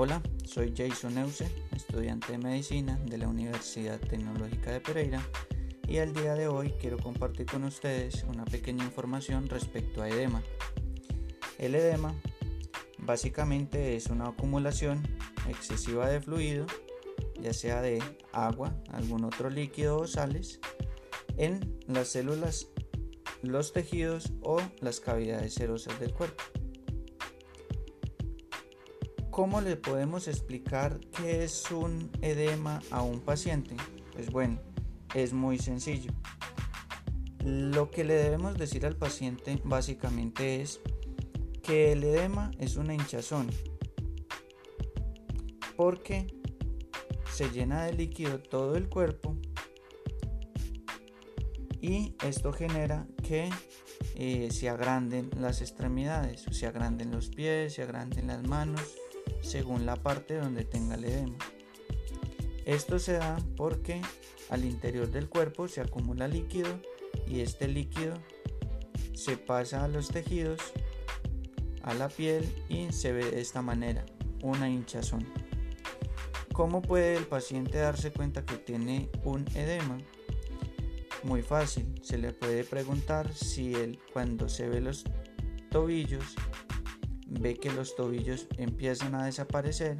Hola, soy Jason Neuse, estudiante de medicina de la Universidad Tecnológica de Pereira y el día de hoy quiero compartir con ustedes una pequeña información respecto a edema. El edema básicamente es una acumulación excesiva de fluido, ya sea de agua, algún otro líquido o sales, en las células, los tejidos o las cavidades serosas del cuerpo. ¿Cómo le podemos explicar qué es un edema a un paciente? Pues bueno, es muy sencillo. Lo que le debemos decir al paciente básicamente es que el edema es una hinchazón porque se llena de líquido todo el cuerpo y esto genera que eh, se agranden las extremidades, se agranden los pies, se agranden las manos según la parte donde tenga el edema. Esto se da porque al interior del cuerpo se acumula líquido y este líquido se pasa a los tejidos, a la piel y se ve de esta manera, una hinchazón. ¿Cómo puede el paciente darse cuenta que tiene un edema? Muy fácil, se le puede preguntar si él cuando se ve los tobillos ve que los tobillos empiezan a desaparecer.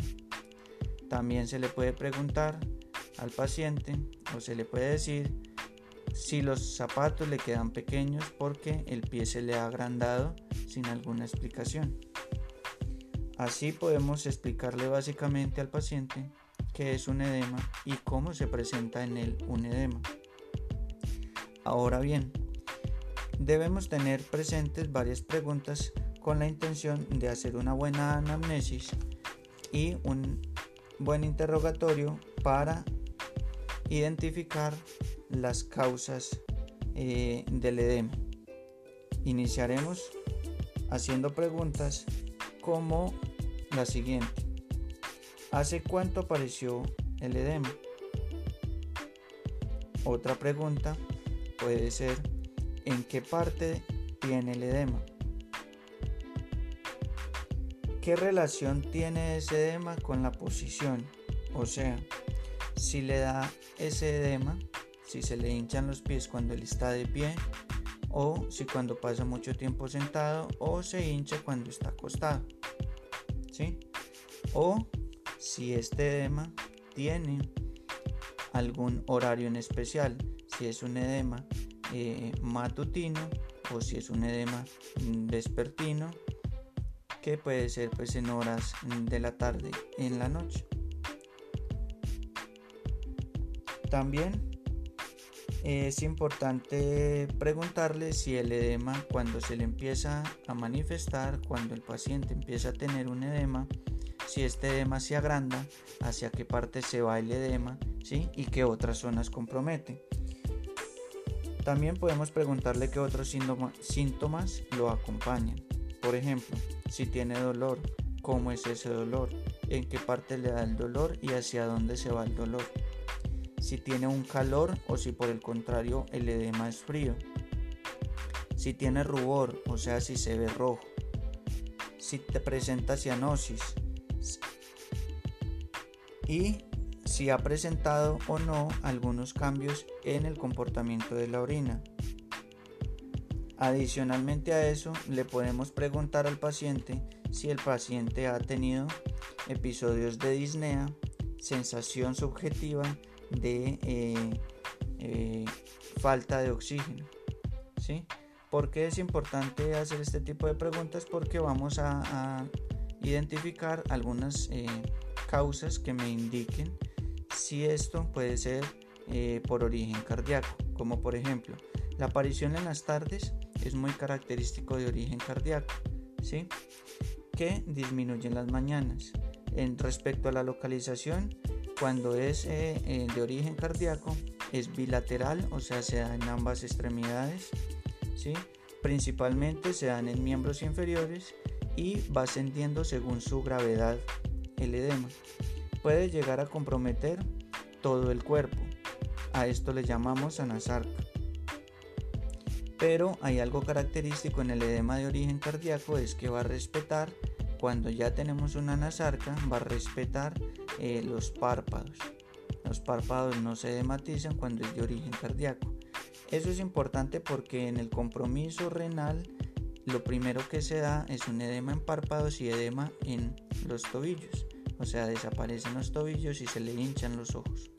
También se le puede preguntar al paciente o se le puede decir si los zapatos le quedan pequeños porque el pie se le ha agrandado sin alguna explicación. Así podemos explicarle básicamente al paciente qué es un edema y cómo se presenta en él un edema. Ahora bien, debemos tener presentes varias preguntas con la intención de hacer una buena anamnesis y un buen interrogatorio para identificar las causas eh, del edema. Iniciaremos haciendo preguntas como la siguiente. ¿Hace cuánto apareció el edema? Otra pregunta puede ser ¿en qué parte tiene el edema? ¿Qué relación tiene ese edema con la posición? O sea, si le da ese edema, si se le hinchan los pies cuando él está de pie, o si cuando pasa mucho tiempo sentado, o se hincha cuando está acostado. ¿Sí? O si este edema tiene algún horario en especial, si es un edema eh, matutino o si es un edema vespertino que puede ser pues en horas de la tarde en la noche. También es importante preguntarle si el edema cuando se le empieza a manifestar, cuando el paciente empieza a tener un edema, si este edema se agranda, hacia qué parte se va el edema ¿sí? y qué otras zonas compromete. También podemos preguntarle qué otros síntomas lo acompañan. Por ejemplo, si tiene dolor, cómo es ese dolor, en qué parte le da el dolor y hacia dónde se va el dolor. Si tiene un calor o si por el contrario el edema es frío. Si tiene rubor, o sea, si se ve rojo. Si te presenta cianosis. Y si ha presentado o no algunos cambios en el comportamiento de la orina. Adicionalmente a eso, le podemos preguntar al paciente si el paciente ha tenido episodios de disnea, sensación subjetiva de eh, eh, falta de oxígeno. ¿sí? ¿Por qué es importante hacer este tipo de preguntas? Porque vamos a, identificar algunas eh, causas que me indiquen si esto puede ser por origen cardíaco, como por ejemplo la aparición en las tardes es muy característico de origen cardíaco, ¿sí? que disminuye en las mañanas. En respecto a la localización, cuando es eh, eh, de origen cardíaco, es bilateral, o sea, se da en ambas extremidades, ¿sí? principalmente se dan en miembros inferiores y va ascendiendo según su gravedad el edema. Puede llegar a comprometer todo el cuerpo. A esto le llamamos anasarca. Pero hay algo característico en el edema de origen cardíaco, es que va a respetar Cuando ya tenemos una anasarca va a respetar eh, los párpados. Los párpados no se dematizan cuando es de origen cardíaco. Eso es importante porque en el compromiso renal lo primero que se da es un edema en párpados y edema en los tobillos. O sea, desaparecen los tobillos y se le hinchan los ojos.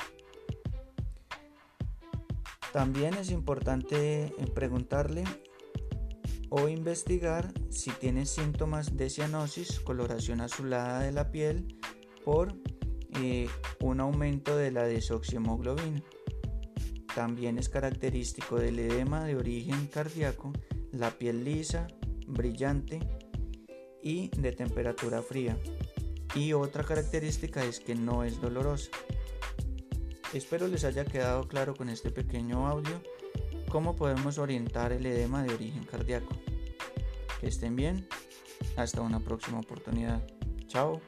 También es importante eh, preguntarle o investigar si tiene síntomas de cianosis, coloración azulada de la piel por eh, un aumento de la desoxiemoglobina. También es característico del edema de origen cardíaco la piel lisa, brillante y de temperatura fría. Y otra característica es que no es dolorosa. Espero les haya quedado claro con este pequeño audio cómo podemos orientar el edema de origen cardíaco. Que estén bien, hasta una próxima oportunidad. Chao.